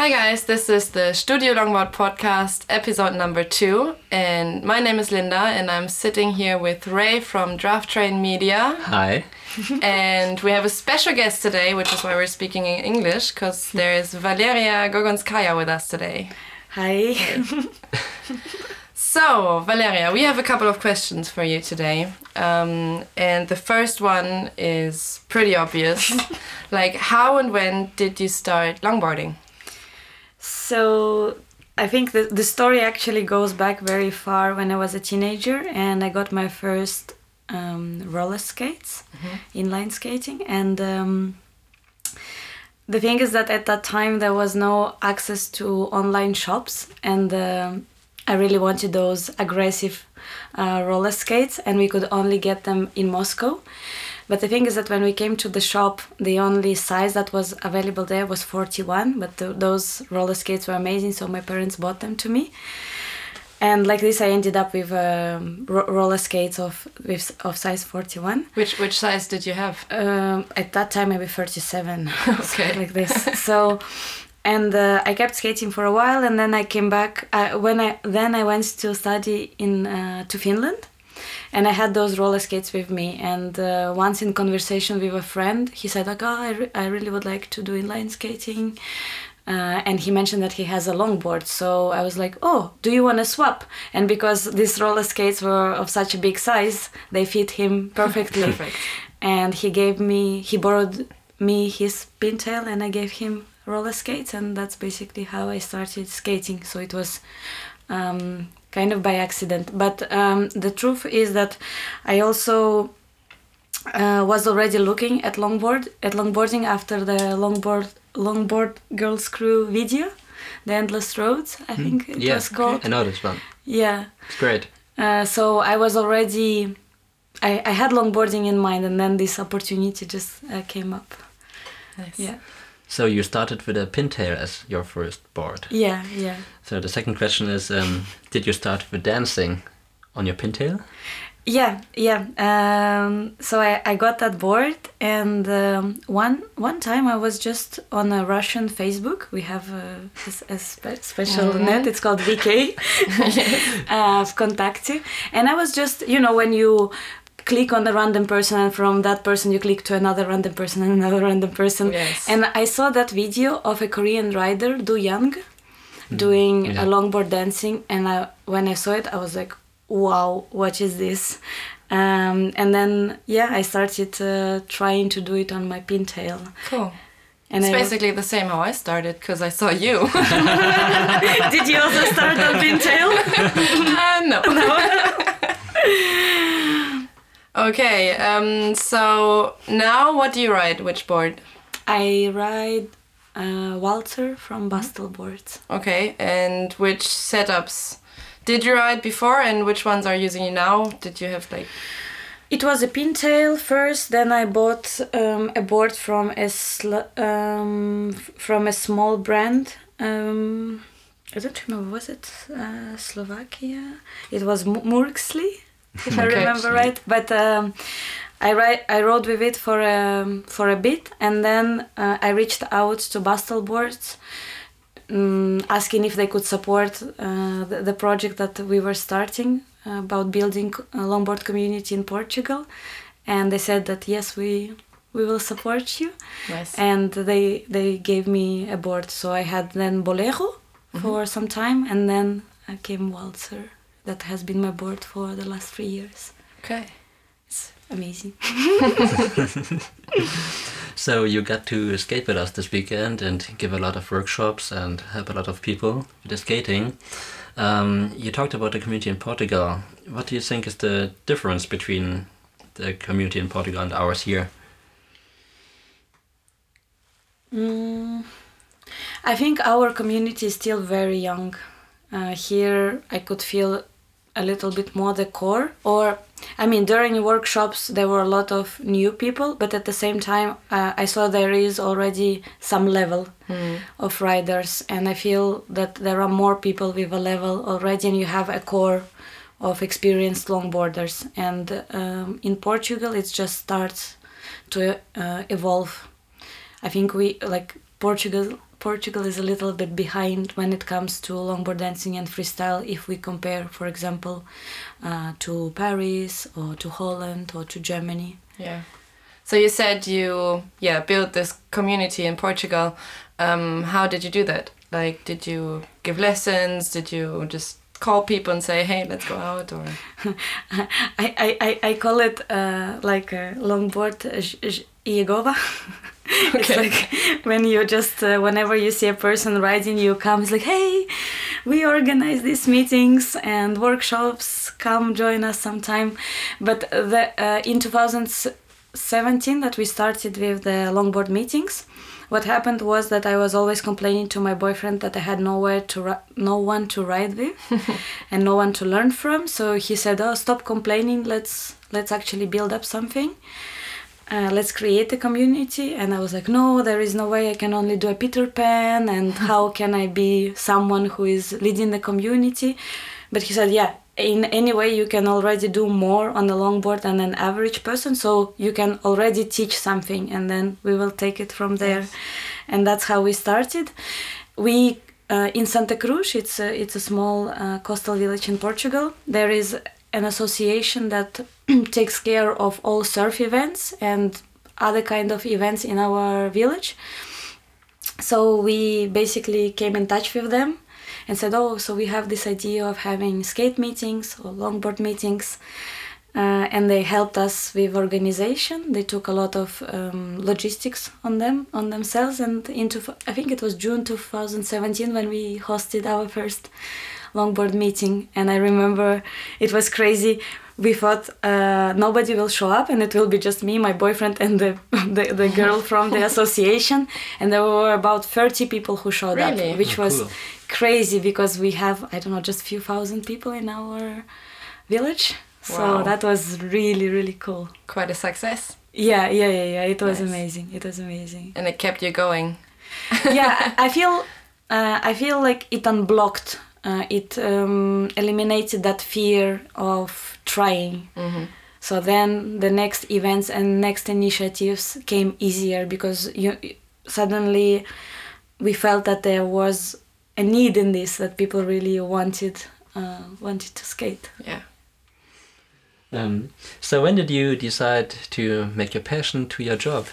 Hi guys, this is the Studio Longboard podcast, episode number two, and my name is Linda, and I'm sitting here with Ray from Draft Train Media, Hi. and we have a special guest today, which is why we're speaking in English, because there is Valeria Gogonskaya with us today. Hi. So, Valeria, we have a couple of questions for you today. Um, and the first one is pretty obvious. like, how and when did you start longboarding? So I think the, the story actually goes back very far when I was a teenager and I got my first um, roller skates, inline skating. And um, the thing is that at that time there was no access to online shops and um I really wanted those aggressive uh, roller skates and we could only get them in Moscow. But the thing is that when we came to the shop, the only size that was available there was 41. But th- those roller skates were amazing, so my parents bought them to me. And like this, I ended up with um, ro- roller skates of with of size 41. Which which size did you have? Um, at that time, maybe 37. Okay. like this. So, and uh, I kept skating for a while, and then I came back. Uh, when I then I went to study in uh, to Finland, and I had those roller skates with me. And uh, once in conversation with a friend, he said like, "Oh, I, re- I really would like to do inline skating." Uh, and he mentioned that he has a longboard, so I was like, "Oh, do you want to swap?" And because these roller skates were of such a big size, they fit him perfectly. Perfect. And he gave me, he borrowed me his pintail, and I gave him roller skates, and that's basically how I started skating. So it was um, kind of by accident. But um, the truth is that I also uh, was already looking at longboard at longboarding after the longboard longboard girls crew video, the endless roads. I think it yeah, was called. I know this one. Yeah. It's great. Uh, so I was already, I, I had longboarding in mind, and then this opportunity just uh, came up. Nice. Yeah, So you started with a pintail as your first board. yeah, yeah. So the second question is, um, did you start with dancing on your pintail? Yeah, yeah. Um, so I, I got that board, and um, one one time I was just on a Russian Facebook. We have a, a, a spe- special Mhm. net. It's called VK, uh, Vkontakte. And I was just, you know, when you click on a random person, and from that person you click to another random person and another random person. Yes. And I saw that video of a Korean rider, Do Young, doing yeah. a longboard dancing, and I, when I saw it, I was like, "Wow, what is this?" Um, and then yeah, I started uh, trying to do it on my pintail. Cool. And it's I basically the same how I started because I saw you. did you also start on pintail? uh, no. Okay. Um. So now, what do you ride? Which board? I ride uh, Walzer from Bastl boards. Okay. And which setups did you ride before, and which ones are using you now? Did you have like? It was a pintail first. Then I bought um, a board from a sl- um, from a small brand. Um, I don't remember. Was it uh, Slovakia? It was M- if I remember right. But um, I ri- I rode with it for um, for a bit, and then uh, I reached out to Bastl boards. Um, asking if they could support uh, the, the project that we were starting uh, about building a longboard community in Portugal, and they said that yes, we we will support you, Nice. and they they gave me a board. So I had then Bolero for some time, and then came Walzer. That has been my board for the last three years. Okay. It's amazing. So you got to skate with us this weekend and give a lot of workshops and help a lot of people with the skating. Um, you talked about the community in Portugal. What do you think is the difference between the community in Portugal and ours here? Mm, I think our community is still very young. Uh, here, I could feel a little bit more the core. Or, I mean, during workshops, there were a lot of new people, but at the same time, uh, I saw there is already some level of riders, and I feel that there are more people with a level already, and you have a core of experienced longboarders. And um, in Portugal, it just starts to uh, evolve I think we like Portugal. Portugal is a little bit behind when it comes to longboard dancing and freestyle if we compare, for example, uh, to Paris or to Holland or to Germany. Yeah. So you said you yeah built this community in Portugal. Um, how did you do that? Like, did you give lessons? Did you just call people and say, "Hey, let's go out"? Or I, I, I, call it uh, like a longboard uh, j- it's like when you just uh, whenever you see a person riding you come it's like hey we organize these meetings and workshops. Come join us sometime. But the uh, in 2017 that we started with the longboard meetings what happened was that I was always complaining to my boyfriend that I had nowhere to ri- no one to ride with and no one to learn from. So he said oh stop complaining. Let's let's actually build up something uh, let's create a community. And i was like no there is no way. I can only do a peter pan. And how can i be someone who is leading the community? But he said yeah in any way you can already do more on the longboard than an average person. So you can already teach something. And then we will take it from there. And that's how we started. We uh, in Santa Cruz, it's a, it's a small uh, coastal village in Portugal. There is an association that takes care of all surf events and other kind of events in our village. So we basically came in touch with them and said, "Oh, so we have this idea of having skate meetings or longboard meetings." uh, and they helped us with organization. They took a lot of um, logistics on them on themselves, and into I think it was June 2017 when we hosted our first longboard meeting. And I remember it was crazy. We thought uh, nobody will show up, and it will be just me, my boyfriend, and the the, the girl from the association. And there were about 30 people who showed Really? up, which Oh, was cool. crazy because we have I don't know just a few thousand people in our village. So Wow. that was really really cool. quite a success, Yeah, yeah, yeah, yeah. It was Nice. amazing. It was amazing. and it kept you going. yeah, I I feel uh, I feel like it unblocked. Uh, it um, eliminated that fear of trying. hmm So then the next events and next initiatives came easier because you suddenly we felt that there was a need in this that people really wanted uh, wanted to skate. Yeah. Um, so when did you decide to make your passion to your job?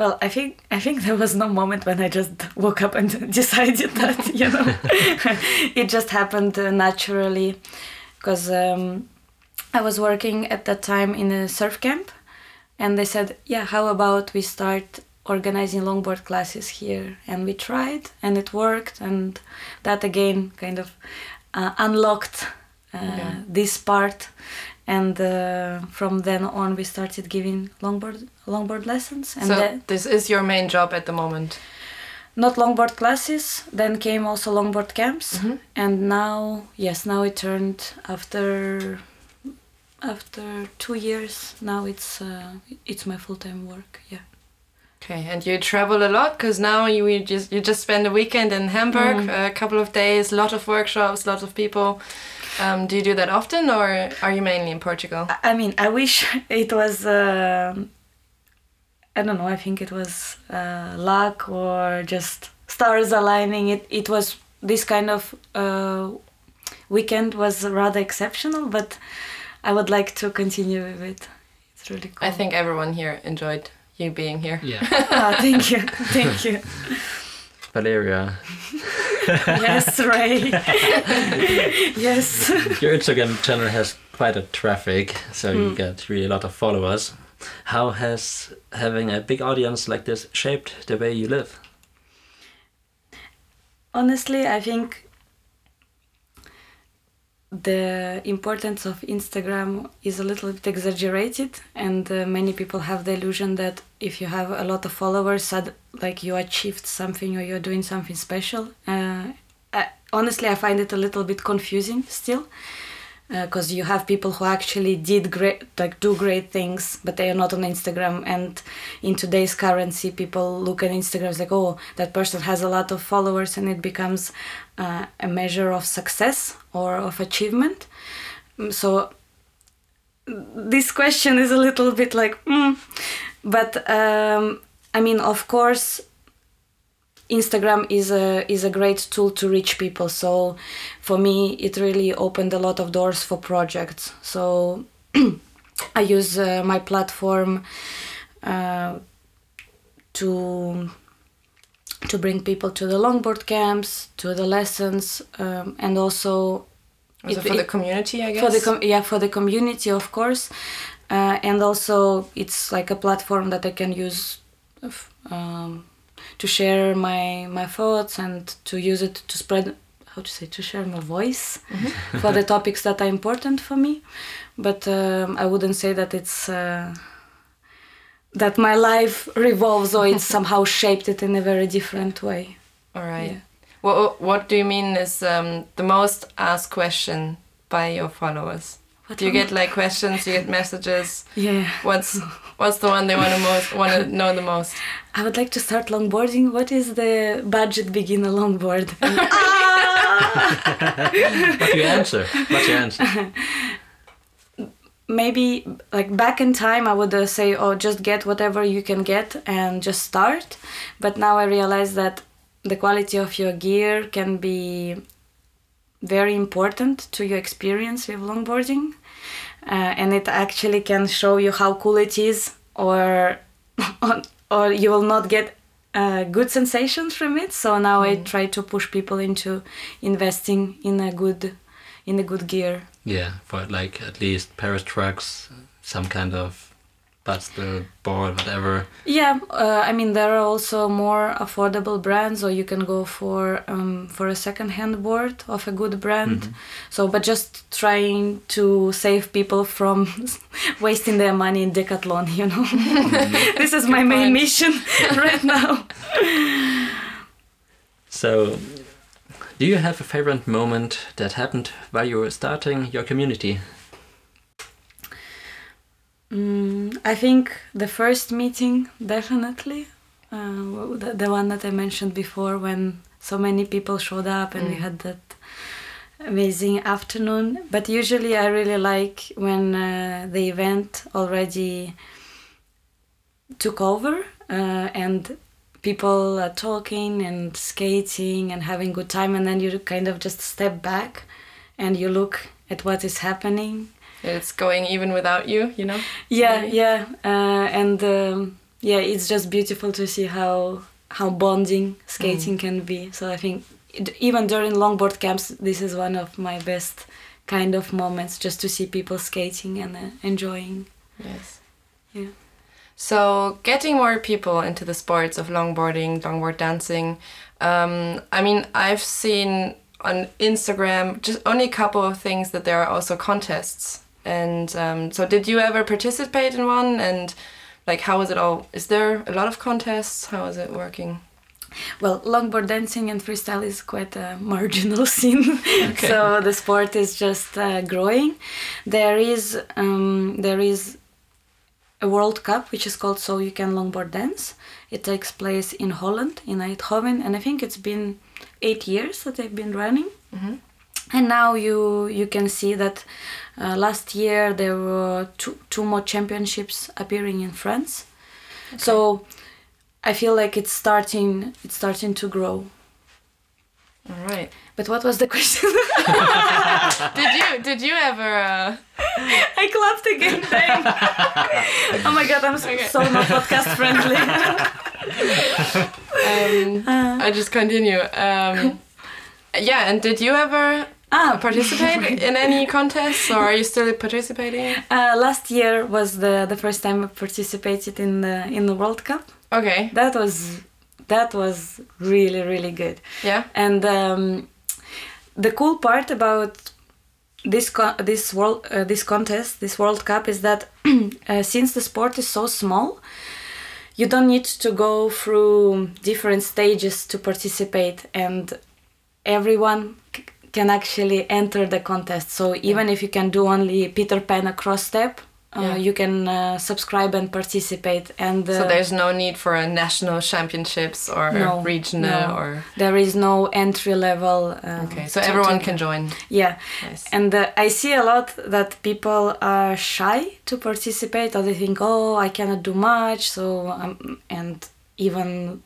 Well, I think I think there was no moment when I just woke up and decided that you know it just happened uh, naturally because um, I was working at that time in a surf camp, and they said, "Yeah, how about we start organizing longboard classes here?" And we tried, and it worked, and that again kind of uh, unlocked uh, Yeah. this part. And uh, from then on, we started giving longboard longboard lessons, and so that- this is your main job at the moment. not longboard classes then came also longboard camps Mhm. and now yes now it turned after after two years now it's uh, it's my full-time work yeah Okay, and you travel a lot because now you you just you just spend a weekend in Hamburg, Mm. a couple of days, lot of workshops, lot of people. Um, do you do that often, or are you mainly in Portugal? I- i mean i wish it was um i don't know i think it was uh, luck or just stars aligning it it was this kind of uh, weekend was rather exceptional but i would like to continue with it it's really cool I think everyone here enjoyed you being here. Yeah. Ah, thank you, thank you. Valeria, Yes, Ray. yes. your Instagram channel has quite a traffic, so you Mm. get really a lot of followers. How has having a big audience like this shaped the way you live? Honestly, I think the importance of Instagram is a little bit exaggerated, and uh, many people have the illusion that if you have a lot of followers, like you achieved something or you're doing something special. Uh, I, honestly, I find it a little bit confusing still. Because you have people who actually did great like do great things but they are not on instagram and in today's currency people look at instagram like oh that person has a lot of followers and it becomes uh, a measure of success or of achievement Mm, so this question is a little bit like mm. but um, i mean of course Instagram is a is a great tool to reach people. So for me, it really opened a lot of doors for projects. So I use uh, my platform uh, to to bring people to the longboard camps, to the lessons, um, and also Also It- for the community, I guess. for the com- yeah for the community of course uh, and also it's like a platform that i can use um, to share my my thoughts and to use it to spread how to say to share my voice for the topics that are important for me but um, i wouldn't say that it's uh, that my life revolves or it's somehow shaped it in a very different way All right. Yeah. What What do you mean is um, the most asked question by your followers? What do you get like questions? Do you get messages? yeah What's What's the one they want to most want to know the most? I would like to start longboarding. What is the budget beginner longboard? What do you answer? What's your answer? Maybe like back in time, I would uh, say, oh, just get whatever you can get and just start. But now I realize that the quality of your gear can be very important to your experience with longboarding. Uh, and it actually can show you how cool it is, or or you will not get uh, good sensations from it. So now I try to push people into investing in a good in a good gear. Yeah, for like at least Paris trucks, some kind of Bastl board, whatever. Yeah, uh, I mean there are also more affordable brands, or you can go for um, for a second-hand board of a good brand. So, but just trying to save people from wasting their money in Decathlon, you know. this is my main mission right now. So, do you have a favorite moment that happened while you were starting your community? Mm, I think the first meeting definitely, uh, the, the one that I mentioned before, when so many people showed up and we Mm. had that amazing afternoon. But usually, I really like when uh, the event already took over uh, and people are talking and skating and having good time, and then you kind of just step back and you look at what is happening It's going even without you, you know. yeah Maybe. yeah uh, and um, yeah it's just beautiful to see how how bonding skating can be so i think it, even during longboard camps this is one of my best kind of moments just to see people skating and uh, enjoying Yes. yeah So, getting more people into the sports of longboarding, longboard dancing. Um, I mean, I've seen on Instagram just only a couple of things that there are also contests. And um, so, did you ever participate in one? And like, how is it all? Is there a lot of contests? How is it working? well longboard dancing and freestyle is quite a marginal scene so the sport is just uh, growing there is um, there is a world cup which is called so you can longboard dance it takes place in holland in eindhoven and i think it's been eight years that they've been running and now you you can see that uh, last year there were two, two more championships appearing in france so i feel like it's starting it's starting to grow All right. but what was the question Did you did you ever? Uh, i clapped again oh my god i'm so, Okay. so not podcast friendly um, I just continue. Um, yeah, and did you ever ah participate in any contests, or are you still participating? uh, last year was the the first time i participated in the in the world cup Okay. that was that was really really good Yeah. and um, the cool part about this co- this world uh, this contest this world cup is that uh, since the sport is so small you don't need to go through different stages to participate and everyone c- can actually enter the contest so even if you can do only peter pan across step uh, Yeah. you can uh, subscribe and participate and uh, So there's no need for a national championships or No, regional no. or there is no entry level um, okay. So everyone can join. yeah Nice. and uh, i see a lot that people are shy to participate or they think oh i cannot do much so um, and even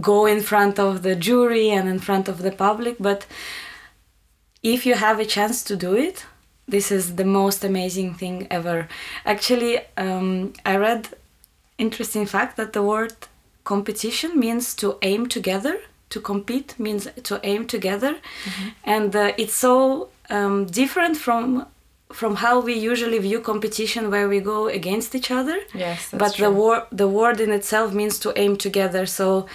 go in front of the jury and in front of the public. But if you have a chance to do it, this is the most amazing thing ever. Actually, um, I read interesting fact that the word competition means to aim together. To compete means to aim together, and uh, it's so um, different from from how we usually view competition, where we go against each other. Yes, but the word the word in itself means to aim together. So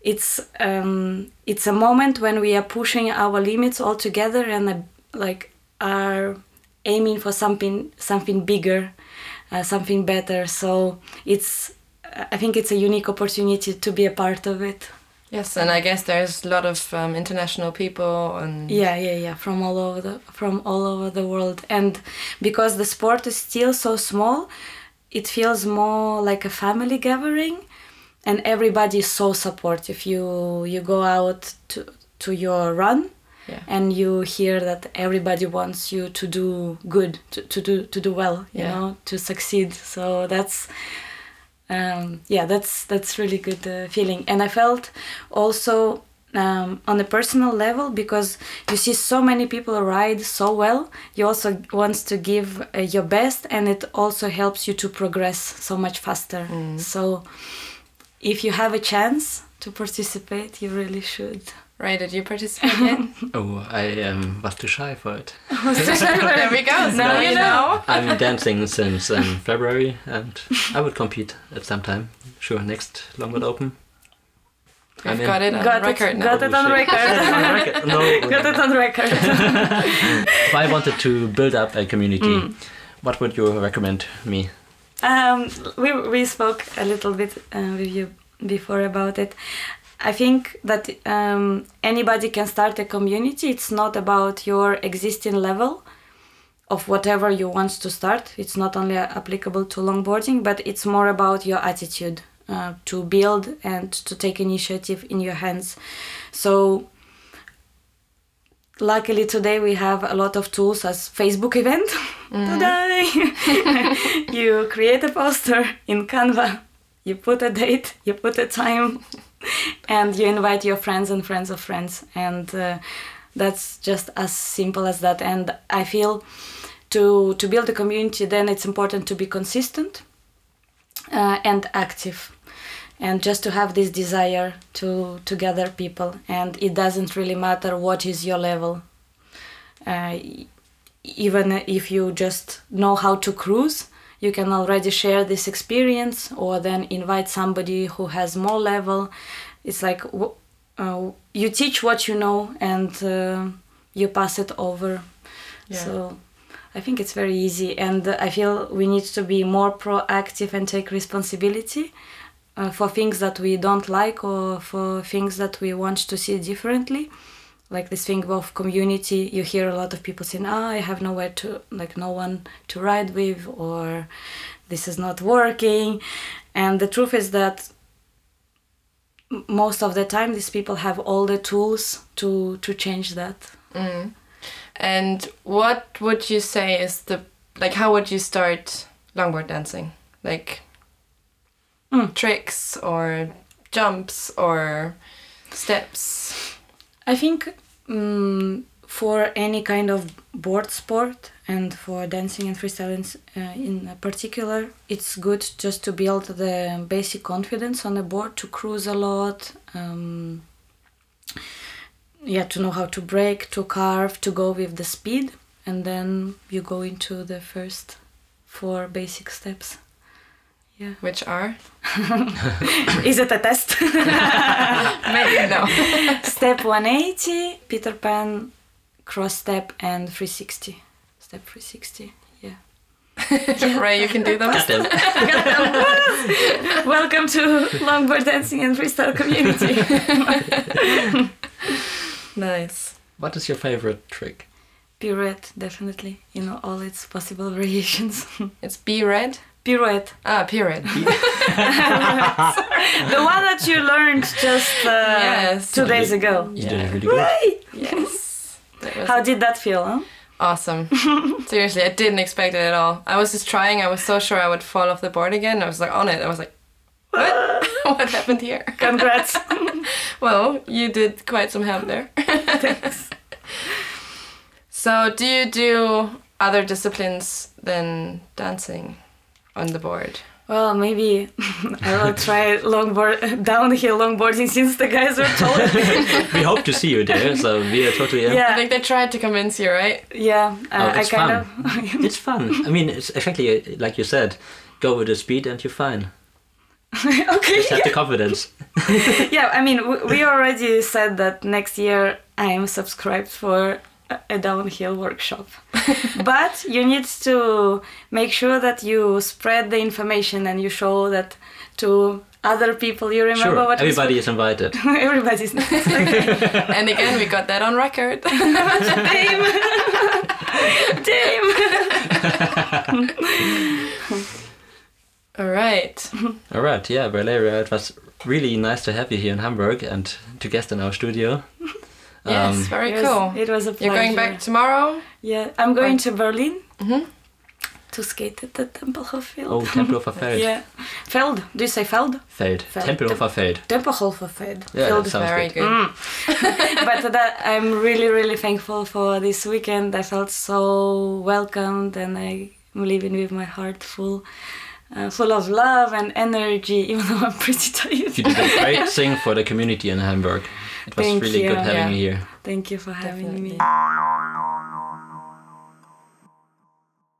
it's um, it's a moment when we are pushing our limits all together and uh, like are aiming for something something bigger uh, something better. So it's i think it's a unique opportunity to be a part of it Yes, and I guess there's a lot of um, international people and yeah yeah yeah from all over the from all over the world and because the sport is still so small it feels more like a family gathering and everybody is so supportive you you go out to to your run Yeah. and you hear that everybody wants you to do good to, to do to do well you Yeah. know to succeed so that's um, yeah that's that's really good uh, feeling. And i felt also um, on a personal level because you see so many people ride so well you also want to give uh, your best and it also helps you to progress so much faster. So if you have a chance to participate you really should Right, did you participate yet? Oh, I um, was too shy for it. there we go. So now you know. I'm dancing since um, February, and I would compete at some time. Sure, next Longwood Open. We've I'm got it on got record it, now. got it on Holy shit. record no, got it on record if I wanted to build up a community, what would you recommend me? Um, we we spoke a little bit uh, with you before about it. I think that um, anybody can start a community. It's not about your existing level of whatever you want to start. It's not only applicable to longboarding, but it's more about your attitude uh, to build and to take initiative in your hands. So luckily today we have a lot of tools as facebook event today you create a poster in canva you put a date you put a time and you invite your friends and friends of friends. And uh, that's just as simple as that. And i feel to to build a community then it's important to be consistent uh, and active. And just to have this desire to to gather people. And it doesn't really matter what is your level. Uh, even if you just know how to cruise you can already share this experience or then invite somebody who has more level. It's like uh, you teach what you know and uh, you pass it over. Yeah. so i think it's very easy and i feel we need to be more proactive and take responsibility uh, for things that we don't like or for things that we want to see differently like this thing of community you hear a lot of people saying ah i have nowhere to like no one to ride with or this is not working and the truth is that most of the time these people have all the tools to to change that Mm. And what would you say is the like? How would you start longboard dancing? Like Mm. tricks or jumps or steps? I think um, for any kind of board sport and for dancing and freestyle in, uh, in particular, it's good just to build the basic confidence on the board, to cruise a lot, um, yeah, to know how to break, to carve, to go with the speed, and then you go into the first four basic steps. Yeah. Which are Is it a test? maybe no. step 180 peter pan cross step and 360 step 360 yeah Ray, you can do them. Got them. welcome to longboard dancing and freestyle community Nice. What is your favorite trick? pirouette definitely You know all its possible variations It's B red. Pirouette Ah, period. the one that you learned just uh, Yes. two days ago You did it really good. Right. Yes. How did that feel huh? awesome. Seriously, I didn't expect it at all. I was just trying. I was so sure I would fall off the board again. I was like on it. I was like, What? what happened here? Congrats. Well, you did quite some help there. Thanks. So, do you do other disciplines than dancing on the board? Well, maybe I will try longboard downhill longboarding since the guys were taller. we hope to see you there, so we are totally in. I yeah, think they tried to convince you, right? yeah. Uh, Oh, I it's kind fun. of. It's fun. I mean, it's exactly uh, like you said. Go with the speed and you're fine. okay. Just have the confidence. Yeah, I mean, we already said that next year I am subscribed for a- a downhill workshop. but you need to make sure that you spread the information and you show that to other people. You remember Sure, what we everybody is invited. spoke- Everybody's And again, we got that on record. Damn. Damn. All right. All right, yeah, Valeria, it was really nice to have you here in Hamburg and to guest in our studio. Yes, Um, very It was- cool. It was a pleasure. You're going back tomorrow? Yeah, I'm going to Berlin Mhm. to skate at the Tempelhof field. Oh, Tempelhofer Feld. Yeah. Feld. Do you say Feld? Feld. Feld. Tempelhofer Feld. Tempelhofer Feld. Yeah, Field. that sounds Very good. good. Mm. but that I'm really, really thankful for this weekend. I felt so welcomed, and I'm leaving with my heart full, uh, full of love and energy. Even though I'm pretty tired. You did a great thing for the community in Hamburg. It was Thank really you. good having Yeah. you here. Thank you for having Definitely. me.